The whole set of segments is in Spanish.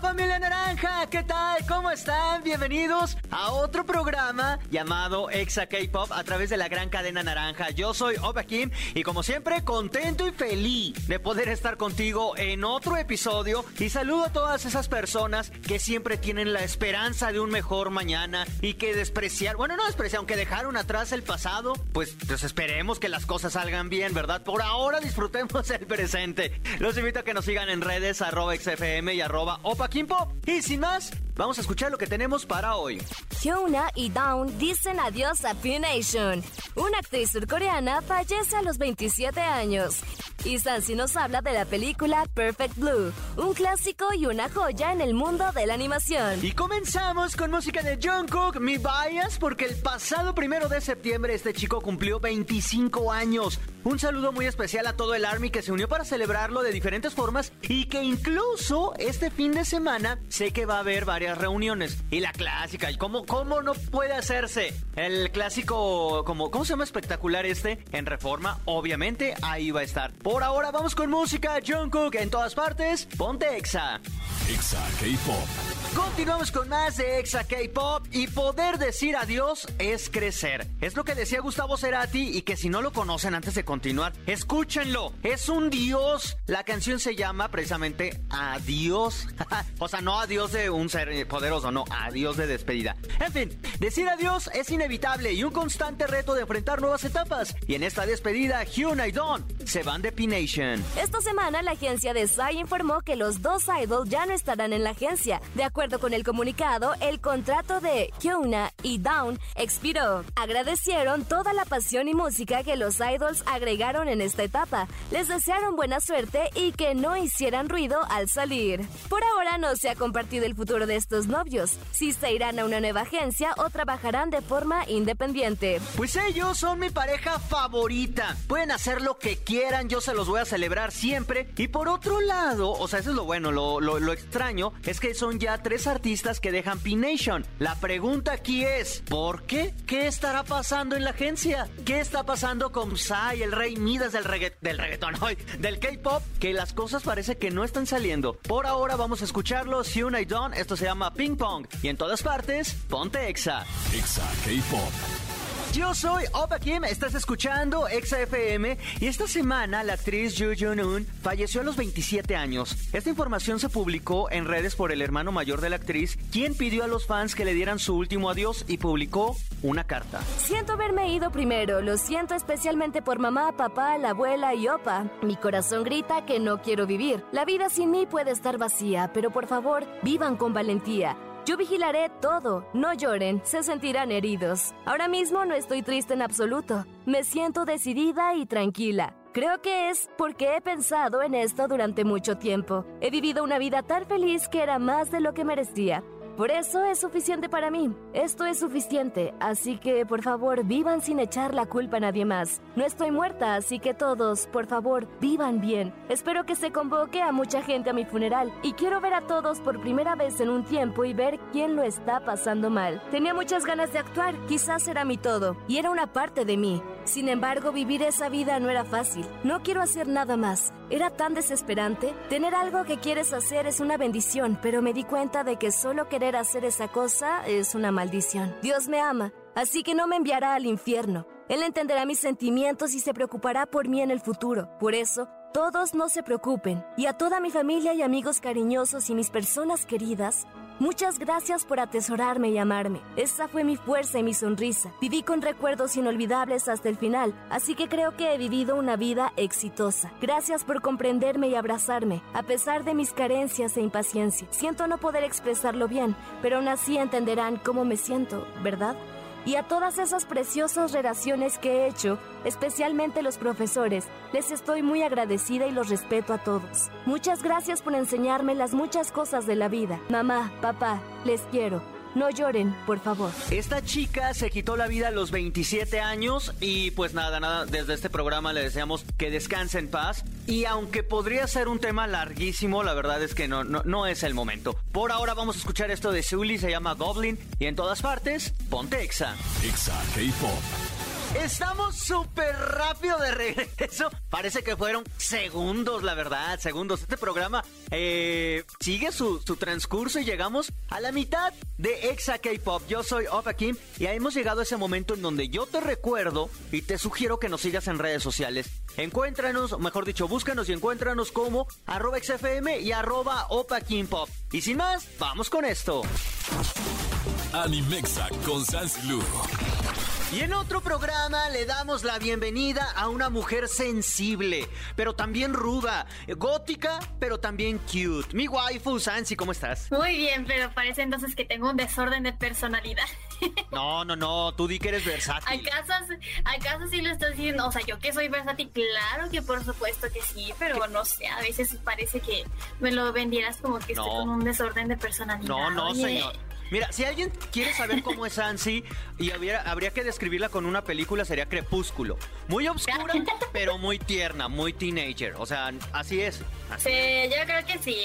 Familia naranja, ¿qué tal? ¿Cómo están? Bienvenidos a otro programa llamado Exa K-Pop a través de la gran cadena naranja. Yo soy Opa Kim y como siempre contento y feliz de poder estar contigo en otro episodio y saludo a todas esas personas que siempre tienen la esperanza de un mejor mañana y que despreciar, bueno no despreciar, aunque dejaron atrás el pasado, pues, pues esperemos que las cosas salgan bien, ¿verdad? Por ahora disfrutemos el presente. Los invito a que nos sigan en redes arroba XFM y arroba Opa Kim Pop. Y sin más, vamos a escuchar lo que tenemos para hoy. Hyuna y Dawn dicen adiós a P-Nation. Una actriz surcoreana fallece a los 27 años. Y Sansi nos habla de la película Perfect Blue, un clásico y una joya en el mundo de la animación. Y comenzamos con música de Jungkook, Mi Bias, porque el pasado primero de septiembre este chico cumplió 25 años. Un saludo muy especial a todo el Army que se unió para celebrarlo de diferentes formas y que incluso este fin de semana sé que va a haber varias reuniones. Y la clásica, ¿cómo, cómo no puede hacerse? El clásico, como, ¿cómo se llama espectacular este? En reforma, obviamente, ahí va a estar. Por ahora vamos con música, Jungkook en todas partes, ponte Exa. Exa K-Pop. Continuamos con más de Exa K-Pop y poder decir adiós es crecer. Es lo que decía Gustavo Cerati y que si no lo conocen antes de continuar, escúchenlo. Es un dios. La canción se llama precisamente Adiós. o sea, no adiós de un ser poderoso, no, adiós de despedida. En fin, decir adiós es inevitable y un constante reto de enfrentar nuevas etapas. Y en esta despedida, Hyuna y Dawn se van de P-Nation. Esta semana la agencia de Psy informó que los dos idols ya no estarán en la agencia. De acuerdo con el comunicado, el contrato de Hyuna y Dawn expiró. Agradecieron toda la pasión y música que los idols agregaron en esta etapa. Les desearon buena suerte y que no hicieran ruido al salir. Por ahora no se ha compartido el futuro de estos novios, si se irán a una nueva agencia o trabajarán de forma independiente. Pues ellos son mi pareja favorita. Pueden hacer lo que quieran, yo se los voy a celebrar siempre. Y por otro lado, o sea, eso es lo bueno, lo, lo, lo extraño, es que son ya tres artistas que dejan P-Nation. La pregunta aquí es, ¿por qué? ¿Qué estará pasando en la agencia? ¿Qué está pasando con Psy, el rey Midas del, regga del reggaetón, hoy, del K-pop? Que las cosas parece que no están saliendo. Por ahora vamos a escucharlo, Hyuna y Dawn. Esto se llama Ping Pong. Y en todas partes, ponte Exa. Exa K-Pop. Yo soy Opa Kim, estás escuchando Exa FM y esta semana la actriz Yoo Jun-un falleció a los 27 años. Esta información se publicó en redes por el hermano mayor de la actriz, quien pidió a los fans que le dieran su último adiós y publicó una carta. Siento haberme ido primero, lo siento especialmente por mamá, papá, la abuela y Opa. Mi corazón grita que no quiero vivir. La vida sin mí puede estar vacía, pero por favor, vivan con valentía. Yo vigilaré todo, no lloren, se sentirán heridos. Ahora mismo no estoy triste en absoluto, me siento decidida y tranquila. Creo que es porque he pensado en esto durante mucho tiempo. He vivido una vida tan feliz que era más de lo que merecía. Por eso es suficiente para mí. Esto es suficiente, así que por favor vivan sin echar la culpa a nadie más. No estoy muerta, así que todos, por favor, vivan bien. Espero que se convoque a mucha gente a mi funeral y quiero ver a todos por primera vez en un tiempo y ver quién lo está pasando mal. Tenía muchas ganas de actuar, quizás era mi todo, y era una parte de mí. Sin embargo, vivir esa vida no era fácil. No quiero hacer nada más. Era tan desesperante. Tener algo que quieres hacer es una bendición, pero me di cuenta de que solo querer hacer esa cosa es una maldición. Dios me ama, así que no me enviará al infierno. Él entenderá mis sentimientos y se preocupará por mí en el futuro. Por eso, todos no se preocupen. Y a toda mi familia y amigos cariñosos y mis personas queridas, Muchas gracias por atesorarme y amarme. Esa fue mi fuerza y mi sonrisa. Viví con recuerdos inolvidables hasta el final, así que creo que he vivido una vida exitosa. Gracias por comprenderme y abrazarme, a pesar de mis carencias e impaciencia. Siento no poder expresarlo bien, pero aún así entenderán cómo me siento, ¿verdad? Y a todas esas preciosas relaciones que he hecho, especialmente los profesores, les estoy muy agradecida y los respeto a todos. Muchas gracias por enseñarme las muchas cosas de la vida. Mamá, papá, les quiero. No lloren, por favor. Esta chica se quitó la vida a los 27 años y pues nada, nada, desde este programa le deseamos que descanse en paz. Y aunque podría ser un tema larguísimo, la verdad es que no, no, no es el momento. Por ahora vamos a escuchar esto de Zully, se llama Goblin y en todas partes, ponte Exa. Exa K-Pop. Estamos súper rápido de regreso. Parece que fueron segundos, la verdad, segundos. Este programa eh, sigue su, su, transcurso y llegamos a la mitad de Exa K-Pop. Yo soy Opa Kim y hemos llegado a ese momento en donde yo te recuerdo y te sugiero que nos sigas en redes sociales. Encuéntranos, mejor dicho, búscanos y encuéntranos como arroba XFM y arroba Opa Kim Pop. Y sin más, vamos con esto. Animexa con Lu. Y en otro programa le damos la bienvenida a una mujer sensible, pero también ruda, gótica, pero también cute. Mi waifu, Sansi, ¿cómo estás? Muy bien, pero parece entonces que tengo un desorden de personalidad. No, no, no, tú di que eres versátil. ¿Acaso, ¿Acaso sí lo estás diciendo? O sea, yo que soy versátil, claro que por supuesto que sí, pero no sé, a veces parece que me lo vendieras como que estoy con un desorden de personalidad. No, no, señor. Mira, si alguien quiere saber cómo es Ansi y habría que describirla con una película, sería Crepúsculo. Muy oscura, pero muy tierna, muy teenager. O sea, así es. sí, yo creo que sí.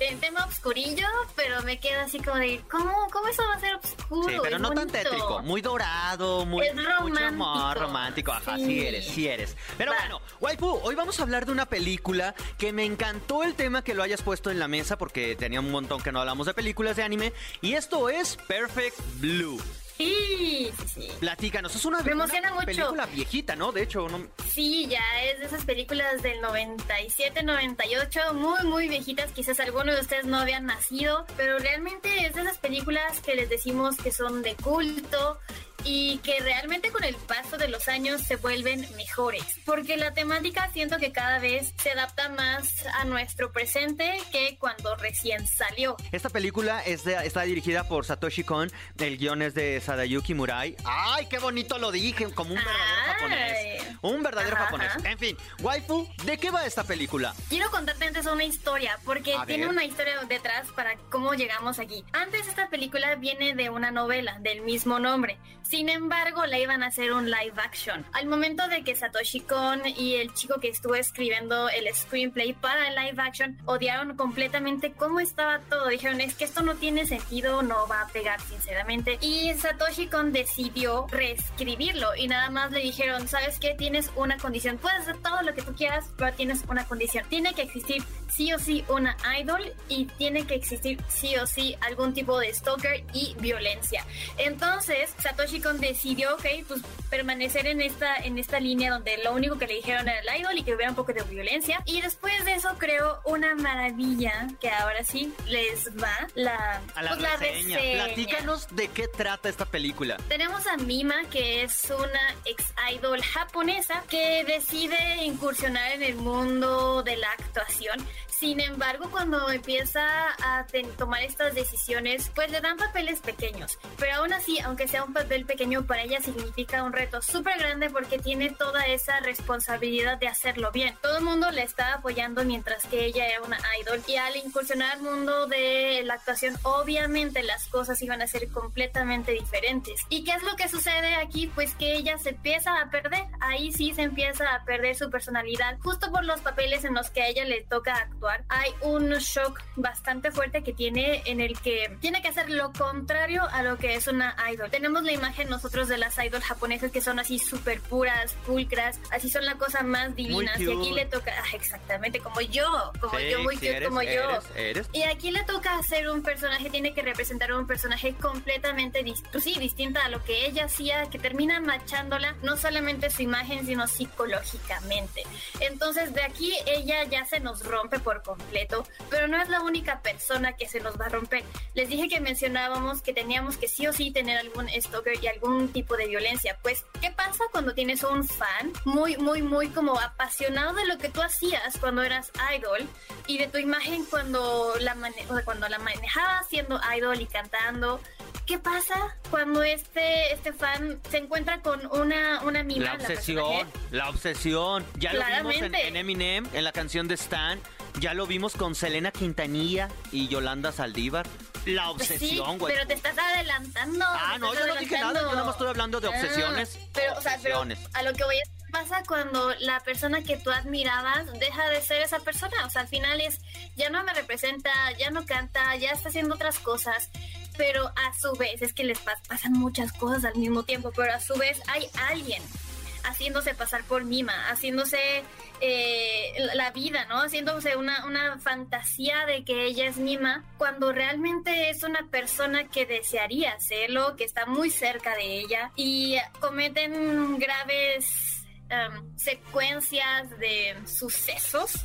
Es, tema oscurillo, pero me queda así como de, ¿cómo, cómo eso va a ser oscuro? Sí, pero no tan tétrico. Muy dorado, muy, romántico. romántico. Ajá, sí. eres, sí eres. Pero bueno, Waifu, hoy vamos a hablar de una película que me encantó el tema que lo hayas puesto en la mesa porque tenía un montón que no hablamos de películas de anime y esto es Perfect Blue. Sí, sí, sí. Platícanos, es una, Me emociona una película viejita, ¿no? De hecho, no... Sí, ya es de esas películas del 97, 98, muy, muy viejitas. Quizás algunos de ustedes no habían nacido, pero realmente es de esas películas que les decimos que son de culto y que realmente con el paso de los años se vuelven mejores, porque la temática siento que cada vez se adapta más a nuestro presente que cuando recién salió. Esta película es está dirigida por Satoshi Kon, el guion es de Sadayuki Murai. ¡Ay, qué bonito lo dije! Como un verdadero japonés. Un verdadero japonés. En fin, waifu, ¿de qué va esta película? Quiero contarte antes una historia, porque tiene una historia detrás para cómo llegamos aquí. Antes esta película viene de una novela del mismo nombre. Sin embargo, la iban a hacer un live action. Al momento de que Satoshi Kon y el chico que estuvo escribiendo el screenplay para el live action odiaron completamente cómo estaba todo. Dijeron, es que esto no tiene sentido, no va a pegar sinceramente. Y Satoshi Kon decidió reescribirlo y nada más le dijeron, ¿sabes qué? Tienes una condición. Puedes hacer todo lo que tú quieras, pero tienes una condición. Tiene que existir sí o sí una idol y tiene que existir sí o sí algún tipo de stalker y violencia. Entonces, Satoshi Decidió, ok, pues permanecer en esta, en esta línea donde lo único que le dijeron era el idol y que hubiera un poco de violencia. Y después de eso creó una maravilla que ahora sí les va la, a la, pues, reseña. Platícanos de qué trata esta película. Tenemos a Mima, que es una ex idol japonesa que decide incursionar en el mundo de la actuación sin embargo, cuando empieza a tomar estas decisiones, pues le dan papeles pequeños. Pero aún así, aunque sea un papel pequeño, para ella significa un reto súper grande porque tiene toda esa responsabilidad de hacerlo bien. Todo el mundo le está apoyando mientras que ella era una idol. Y al incursionar al mundo de la actuación, obviamente las cosas iban a ser completamente diferentes. ¿Y qué es lo que sucede aquí? Pues que ella se empieza a perder. Ahí sí se empieza a perder su personalidad, justo por los papeles en los que a ella le toca actuar hay un shock bastante fuerte que tiene en el que tiene que hacer lo contrario a lo que es una idol. Tenemos la imagen nosotros de las idols japonesas que son así súper puras, pulcras, así son la cosa más divina. Y aquí le toca, ah, exactamente, como yo, como yo, muy cute, como yo. Y aquí le toca hacer un personaje, tiene que representar un personaje completamente pues sí, distinta a lo que ella hacía, que termina machándola, no solamente su imagen, sino psicológicamente. Entonces de aquí ella ya se nos rompe por completo, pero no es la única persona que se nos va a romper. Les dije que mencionábamos que teníamos que sí o sí tener algún stalker y algún tipo de violencia. Pues, ¿qué pasa cuando tienes un fan muy, muy, muy como apasionado de lo que tú hacías cuando eras idol y de tu imagen cuando la, cuando la manejabas siendo idol y cantando? ¿Qué pasa cuando este, este fan se encuentra con una, una mima? La obsesión, la, obsesión. Ya lo vimos en, en, Eminem, en la canción de Stan. Ya lo vimos con Selena Quintanilla y Yolanda Saldívar. La obsesión, güey. pero te estás adelantando. Ah, no, yo no dije nada, yo nada más estoy hablando de Ah, obsesiones. pero, o sea, pero a lo que voy es pasa cuando la persona que tú admirabas deja de ser esa persona. O sea, al final es, ya no me representa, ya no canta, ya está haciendo otras cosas. Pero a su vez, es que les pas- pasan muchas cosas al mismo tiempo, pero a su vez hay alguien haciéndose pasar por Mima, haciéndose eh, la vida, ¿no? Haciéndose una, una fantasía de que ella es Mima, cuando realmente es una persona que desearía serlo, que está muy cerca de ella y cometen graves em, secuencias de sucesos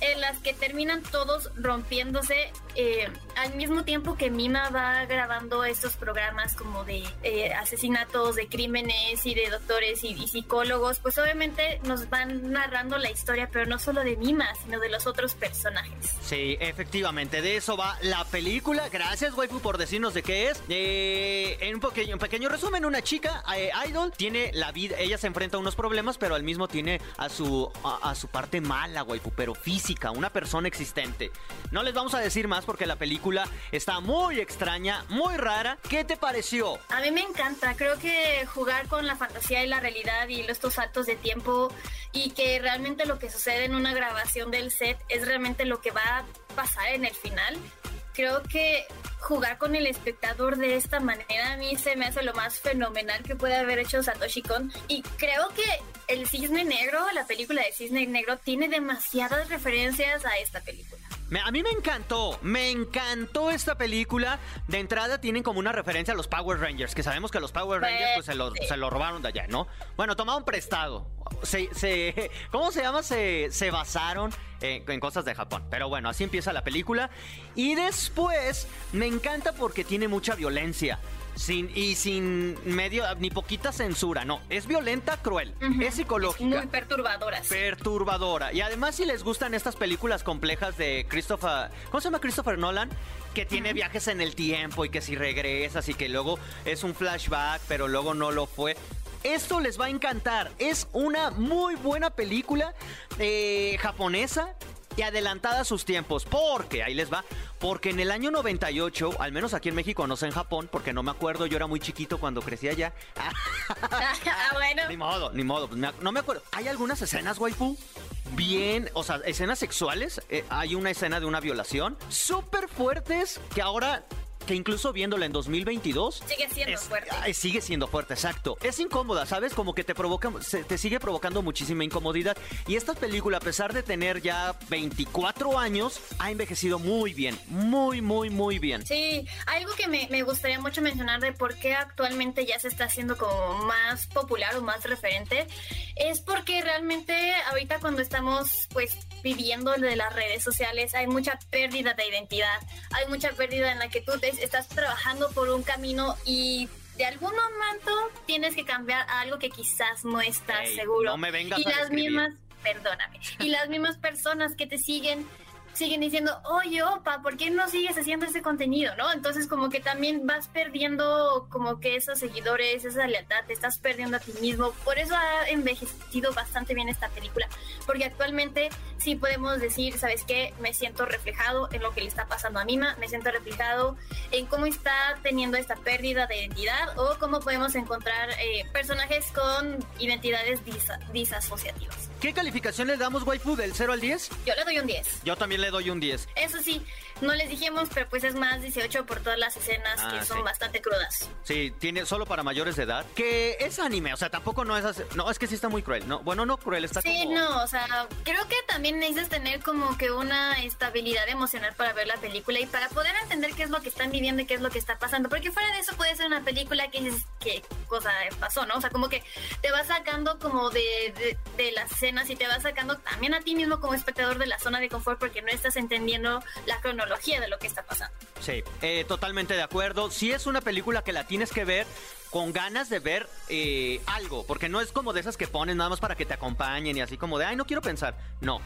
en las que terminan todos rompiéndose eh, al mismo tiempo que Mima va grabando estos programas como de eh, asesinatos, de crímenes y de doctores y, psicólogos, pues obviamente nos van narrando la historia, pero no solo de Mima, sino de los otros personajes. Sí, efectivamente, de eso va la película. Gracias, waifu, por decirnos de qué es. Eh, en un pequeño, un pequeño resumen, una chica idol tiene la vida, ella se enfrenta a unos problemas, pero al mismo tiene a su a, a su parte mala, waifu, pero física, una persona existente. No les vamos a decir más porque la película está muy extraña, muy rara. ¿Qué te pareció? A mí me encanta, creo que jugar con la fantasía y la realidad y estos saltos de tiempo y que realmente lo que sucede en una grabación del set es realmente lo que va a pasar en el final. Creo que jugar con el espectador de esta manera a mí se me hace lo más fenomenal que puede haber hecho Satoshi Kon y creo que el Cisne Negro, la película de Cisne Negro tiene demasiadas referencias a esta película. Me- a mí me encantó, me encantó esta película. De entrada tienen como una referencia a los Power Rangers, que sabemos que los Power Rangers pues, se, lo, se lo robaron de allá, ¿no? Bueno, tomaron prestado. Se, se- ¿Cómo se llama? Se, se basaron eh, en cosas de Japón. Pero bueno, así empieza la película. Y después me encanta porque tiene mucha violencia. Sin, y sin medio, ni poquita censura, no. Es violenta, cruel. Es psicológica Muy perturbadoras. perturbadora. Y además, si les gustan estas películas complejas de Christopher. ¿Cómo se llama Christopher Nolan? Que tiene viajes en el tiempo y que si regresas y que luego es un flashback, pero luego no lo fue. Esto les va a encantar. Es una muy buena película eh, japonesa y adelantada a sus tiempos. Porque, ahí les va, porque en el año 98, al menos aquí en México, no sé en Japón, porque no me acuerdo, yo era muy chiquito cuando crecí allá. ah, bueno. Ni modo, ni modo. pues no me acuerdo. ¿Hay algunas escenas, waifu? Bien, o sea, escenas sexuales. Eh, hay una escena de una violación. Súper fuertes que ahora, que incluso viéndola en 2022... Sigue siendo es- fuerte. ay, sigue siendo fuerte, exacto. Es incómoda, ¿sabes? Como que te provoca, se- te sigue provocando muchísima incomodidad. Y esta película, a pesar de tener ya 24 años, ha envejecido muy bien. Muy, muy, muy bien. Sí, algo que me, me gustaría mucho mencionar de por qué actualmente ya se está haciendo como más popular o más referente es porque realmente ahorita cuando estamos pues viviendo de las redes sociales hay mucha pérdida de identidad, hay mucha pérdida en la que tú te estás trabajando por un camino y de algún momento tienes que cambiar a algo que quizás no estás Ey, seguro. no me vengas y a las mismas, perdóname, y las mismas personas que te siguen siguen diciendo, oye, opa, ¿por qué no sigues haciendo ese contenido, no? Entonces como que también vas perdiendo como que esos seguidores, esa lealtad, te estás perdiendo a ti mismo. Por eso ha envejecido bastante bien esta película, porque actualmente sí podemos decir, ¿sabes qué? Me siento reflejado en lo que le está pasando a Mima, me siento reflejado en cómo está teniendo esta pérdida de identidad o cómo podemos encontrar eh, personajes con identidades disa- disasociativas. ¿Qué calificación le damos, waifu, del 0 al 10? Yo le doy un 10. Yo también le doy un 10. Eso sí, no les dijimos, pero pues es más 18 por todas las escenas Ah, que son sí. bastante crudas. Sí, tiene solo para mayores de edad. Que es anime, o sea, tampoco no es así- No, es que sí está muy cruel. No, bueno, no cruel, está Sí, como... no, o sea, creo que también necesitas tener como que una estabilidad emocional para ver la película y para poder entender qué es lo que están viviendo y qué es lo que está pasando. Porque fuera de eso puede ser una película que dices, ¿qué cosa pasó, no? O sea, como que te va sacando como de, de, de las escenas y te va sacando también a ti mismo como espectador de la zona de confort porque no estás entendiendo la cronología de lo que está pasando. Sí, eh, totalmente de acuerdo. Sí es una película que la tienes que ver con ganas de ver eh, algo, porque no es como de esas que ponen nada más para que te acompañen y así como de, ay, no quiero pensar. No.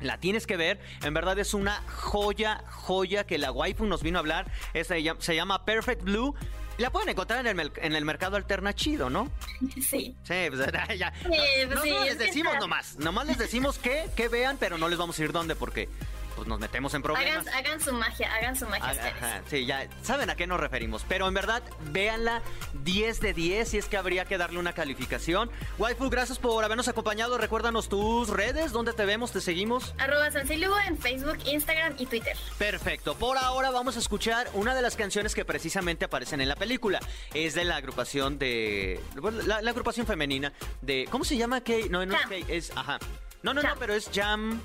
La tienes que ver, en verdad es una joya, joya que la waifu nos vino a hablar. Es- se llama Perfect Blue. La pueden encontrar en el, en el mercado alterna chido, ¿no? Sí. Sí, pues ya. pues no, sí, no es les decimos nomás. Nomás les decimos que, que vean, pero no les vamos a decir dónde porque pues nos metemos en problemas. Hagan, su magia, hagan su magia. sí, ya saben a qué nos referimos. Pero en verdad, véanla 10 de 10 si es que habría que darle una calificación. Waifu, gracias por habernos acompañado. Recuérdanos tus redes, ¿dónde te vemos? ¿Te seguimos? Arroba en Facebook, Instagram y Twitter. Perfecto. Por ahora vamos a escuchar una de las canciones que precisamente aparecen en la película. Es de la agrupación de... La, agrupación femenina de... ¿Cómo se llama? Kay? No, no es Kay, es... Ajá. No, no, no, pero es Jam...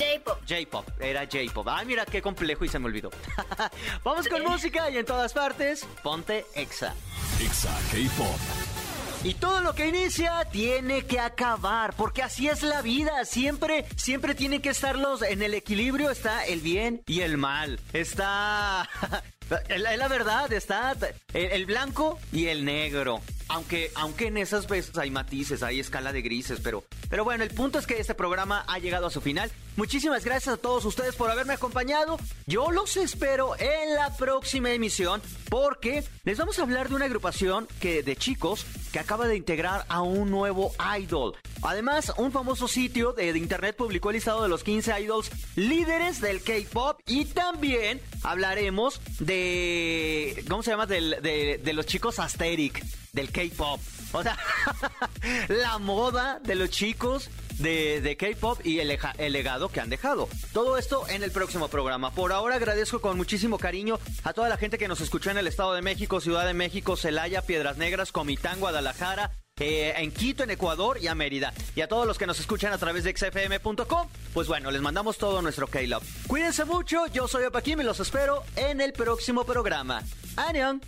J-Pop. J-Pop, era J-Pop. Ay, mira qué complejo y se me olvidó. Vamos con música y en todas partes, ponte Exa. Exa K-Pop. Y todo lo que inicia tiene que acabar, porque así es la vida. Siempre, siempre tiene que estar los, en el equilibrio está el bien y el mal. Está, es la, verdad, está el blanco y el negro. Aunque, aunque en esas veces hay matices, hay escala de grises, pero, pero bueno, el punto es que este programa ha llegado a su final. Muchísimas gracias a todos ustedes por haberme acompañado. Yo los espero en la próxima emisión porque les vamos a hablar de una agrupación que, de chicos que acaba de integrar a un nuevo idol. Además, un famoso sitio de, internet publicó el listado de los 15 idols líderes del K-pop y también hablaremos de. ¿Cómo se llama? de, de los chicos Asteric del K-pop. O sea, la moda de los chicos de, K-pop y el, el, legado que han dejado. Todo esto en el próximo programa. Por ahora agradezco con muchísimo cariño a toda la gente que nos escuchó en el Estado de México, Ciudad de México, Celaya, Piedras Negras, Comitán, Guadalajara. Eh, en Quito, en Ecuador y a Mérida. Y a todos los que nos escuchan a través de xfm.com, pues bueno, les mandamos todo nuestro K-Love. Cuídense mucho, yo soy Opaquim y los espero en el próximo programa. ¡Anion!